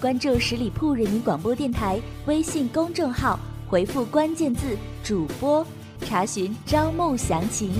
关注十里铺人民广播电台微信公众号，回复关键字“主播”，查询招募详情。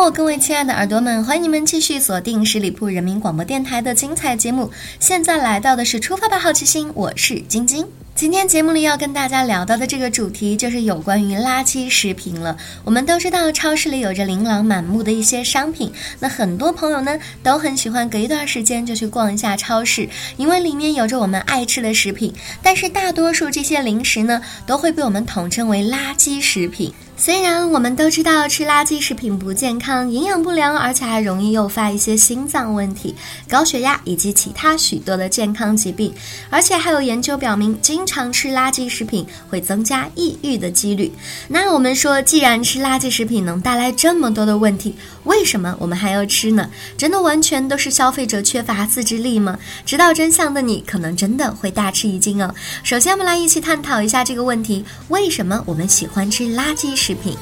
我各位亲爱的耳朵们，欢迎你们继续锁定十里铺人民广播电台的精彩节目。现在来到的是出发吧，好奇心，我是晶晶。今天节目里要跟大家聊到的这个主题就是有关于垃圾食品了。我们都知道，超市里有着琳琅满目的一些商品，那很多朋友呢都很喜欢隔一段时间就去逛一下超市，因为里面有着我们爱吃的食品。但是大多数这些零食呢，都会被我们统称为垃圾食品。虽然我们都知道吃垃圾食品不健康、营养不良，而且还容易诱发一些心脏问题、高血压以及其他许多的健康疾病，而且还有研究表明，经常吃垃圾食品会增加抑郁的几率。那我们说，既然吃垃圾食品能带来这么多的问题，为什么我们还要吃呢？真的完全都是消费者缺乏自制力吗？知道真相的你，可能真的会大吃一惊哦。首先，我们来一起探讨一下这个问题：为什么我们喜欢吃垃圾食？食品。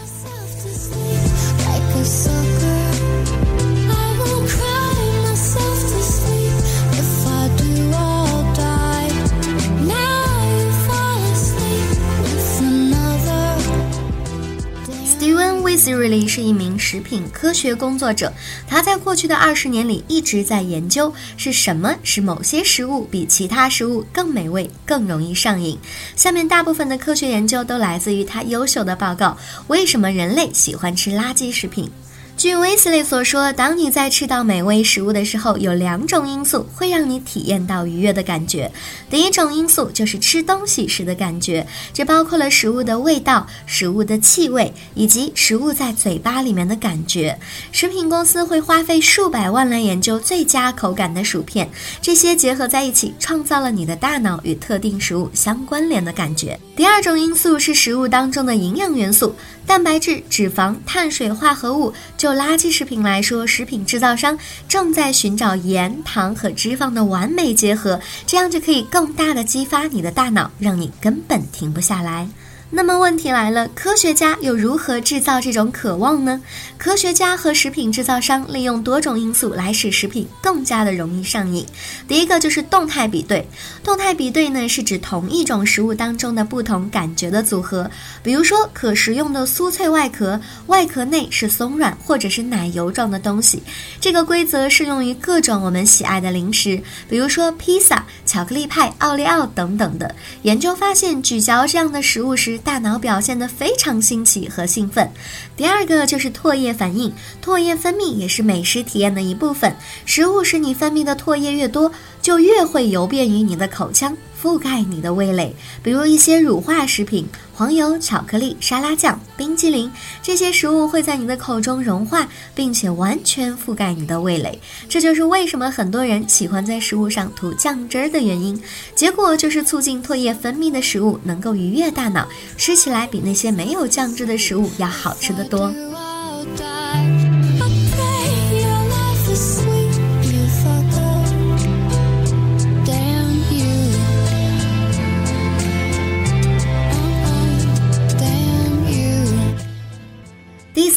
Siri 是一名食品科学工作者，他在过去的二十年里一直在研究是什么使某些食物比其他食物更美味、更容易上瘾。下面大部分的科学研究都来自于他优秀的报告：为什么人类喜欢吃垃圾食品？据威斯利所说，当你在吃到美味食物的时候，有两种因素会让你体验到愉悦的感觉。第一种因素就是吃东西时的感觉，这包括了食物的味道、食物的气味以及食物在嘴巴里面的感觉。食品公司会花费数百万来研究最佳口感的薯片，这些结合在一起，创造了你的大脑与特定食物相关联的感觉。第二种因素是食物当中的营养元素。蛋白质、脂肪、碳水化合物。就垃圾食品来说，食品制造商正在寻找盐、糖和脂肪的完美结合，这样就可以更大的激发你的大脑，让你根本停不下来。那么问题来了，科学家又如何制造这种渴望呢？科学家和食品制造商利用多种因素来使食品更加的容易上瘾。第一个就是动态比对。动态比对呢，是指同一种食物当中的不同感觉的组合。比如说，可食用的酥脆外壳，外壳内是松软或者是奶油状的东西。这个规则适用于各种我们喜爱的零食，比如说披萨、巧克力派、奥利奥等等的。研究发现，咀嚼这样的食物时，大脑表现得非常新奇和兴奋。第二个就是唾液反应，唾液分泌也是美食体验的一部分。食物使你分泌的唾液越多，就越会游遍于你的口腔。覆盖你的味蕾，比如一些乳化食品、黄油、巧克力、沙拉酱、冰激凌，这些食物会在你的口中融化，并且完全覆盖你的味蕾。这就是为什么很多人喜欢在食物上涂酱汁儿的原因。结果就是促进唾液分泌的食物能够愉悦大脑，吃起来比那些没有酱汁的食物要好吃得多。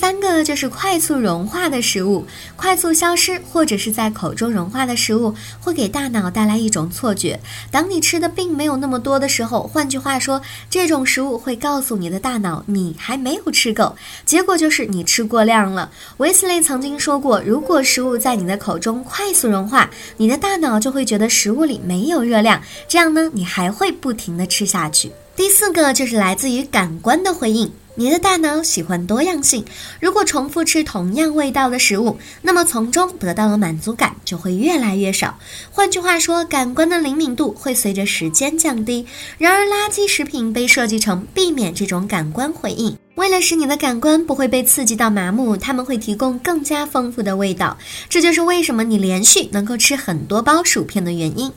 三个就是快速融化的食物，快速消失或者是在口中融化的食物，会给大脑带来一种错觉。当你吃的并没有那么多的时候，换句话说，这种食物会告诉你的大脑你还没有吃够，结果就是你吃过量了。维斯雷曾经说过，如果食物在你的口中快速融化，你的大脑就会觉得食物里没有热量，这样呢，你还会不停的吃下去。第四个就是来自于感官的回应。你的大脑喜欢多样性，如果重复吃同样味道的食物，那么从中得到的满足感就会越来越少。换句话说，感官的灵敏度会随着时间降低。然而，垃圾食品被设计成避免这种感官回应。为了使你的感官不会被刺激到麻木，他们会提供更加丰富的味道。这就是为什么你连续能够吃很多包薯片的原因。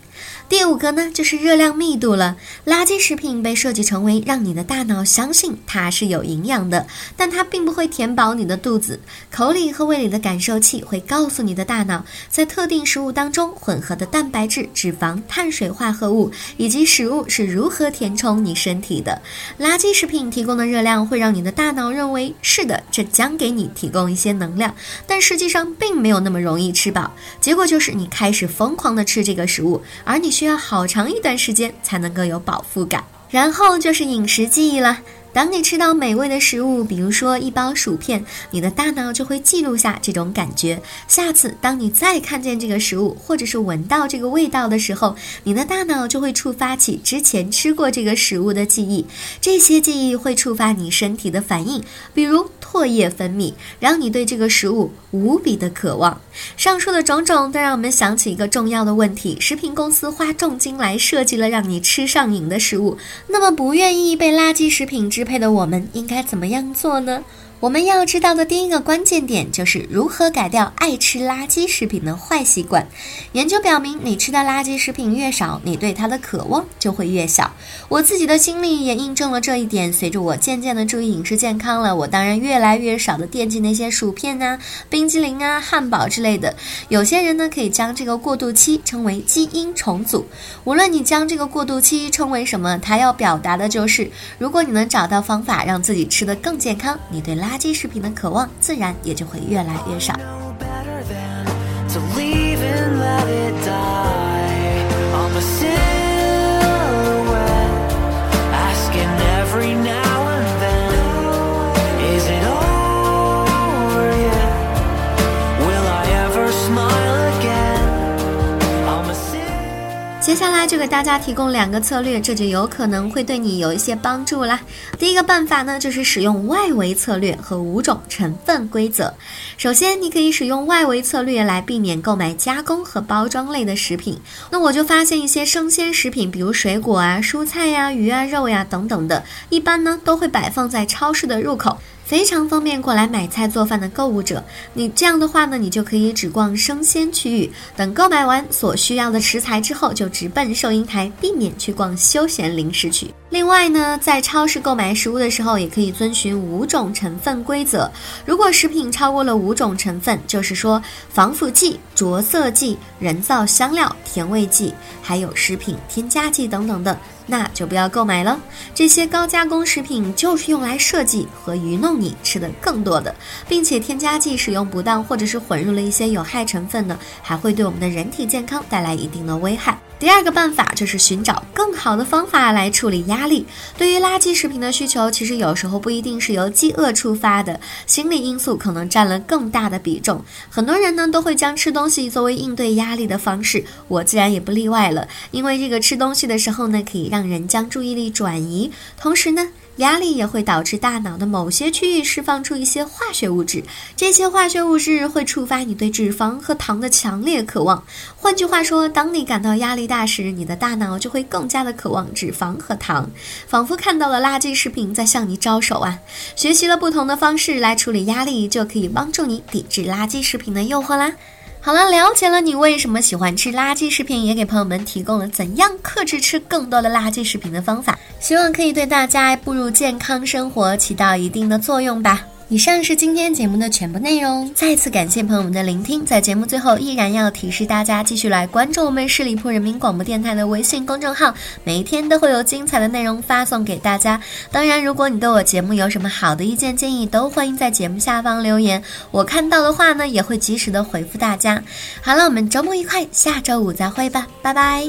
第五个呢，就是热量密度了。垃圾食品被设计成为让你的大脑相信它是有营养的，但它并不会填饱你的肚子。口里和胃里的感受器会告诉你的大脑，在特定食物当中混合的蛋白质、脂肪、碳水化合物以及食物是如何填充你身体的。垃圾食品提供的热量会让你的大脑认为是的，这将给你提供一些能量，但实际上并没有那么容易吃饱。结果就是你开始疯狂的吃这个食物，而你。需要好长一段时间才能够有饱腹感，然后就是饮食记忆了。当你吃到美味的食物，比如说一包薯片，你的大脑就会记录下这种感觉。下次当你再看见这个食物，或者是闻到这个味道的时候，你的大脑就会触发起之前吃过这个食物的记忆。这些记忆会触发你身体的反应，比如唾液分泌，让你对这个食物无比的渴望。上述的种种都让我们想起一个重要的问题：食品公司花重金来设计了让你吃上瘾的食物，那么不愿意被垃圾食品支配的我们应该怎么样做呢？我们要知道的第一个关键点就是如何改掉爱吃垃圾食品的坏习惯。研究表明，你吃的垃圾食品越少，你对它的渴望就会越小。我自己的经历也印证了这一点。随着我渐渐的注意饮食健康了，我当然越来越少的惦记那些薯片啊、冰激凌啊、汉堡之类的。有些人呢，可以将这个过渡期称为基因重组。无论你将这个过渡期称为什么，它要表达的就是，如果你能找到方法让自己吃得更健康，你对垃垃圾食品的渴望，自然也就会越来越少。来就给大家提供两个策略，这就有可能会对你有一些帮助啦。第一个办法呢，就是使用外围策略和五种成分规则。首先，你可以使用外围策略来避免购买加工和包装类的食品。那我就发现一些生鲜食品，比如水果啊、蔬菜呀、鱼啊、肉呀等等的，一般呢都会摆放在超市的入口。非常方便过来买菜做饭的购物者，你这样的话呢，你就可以只逛生鲜区域，等购买完所需要的食材之后，就直奔收银台，避免去逛休闲零食区。另外呢，在超市购买食物的时候，也可以遵循五种成分规则。如果食品超过了五种成分，就是说防腐剂、着色剂、人造香料、甜味剂，还有食品添加剂等等的。那就不要购买了。这些高加工食品就是用来设计和愚弄你吃的更多的，并且添加剂使用不当或者是混入了一些有害成分呢，还会对我们的人体健康带来一定的危害。第二个办法就是寻找更好的方法来处理压力。对于垃圾食品的需求，其实有时候不一定是由饥饿触发的，心理因素可能占了更大的比重。很多人呢都会将吃东西作为应对压力的方式，我自然也不例外了。因为这个吃东西的时候呢，可以让人将注意力转移，同时呢。压力也会导致大脑的某些区域释放出一些化学物质，这些化学物质会触发你对脂肪和糖的强烈渴望。换句话说，当你感到压力大时，你的大脑就会更加的渴望脂肪和糖，仿佛看到了垃圾食品在向你招手啊！学习了不同的方式来处理压力，就可以帮助你抵制垃圾食品的诱惑啦。好了，了解了你为什么喜欢吃垃圾食品，也给朋友们提供了怎样克制吃更多的垃圾食品的方法，希望可以对大家步入健康生活起到一定的作用吧。以上是今天节目的全部内容，再次感谢朋友们的聆听。在节目最后，依然要提示大家继续来关注我们十里铺人民广播电台的微信公众号，每一天都会有精彩的内容发送给大家。当然，如果你对我节目有什么好的意见建议，都欢迎在节目下方留言，我看到的话呢，也会及时的回复大家。好了，我们周末愉快，下周五再会吧，拜拜。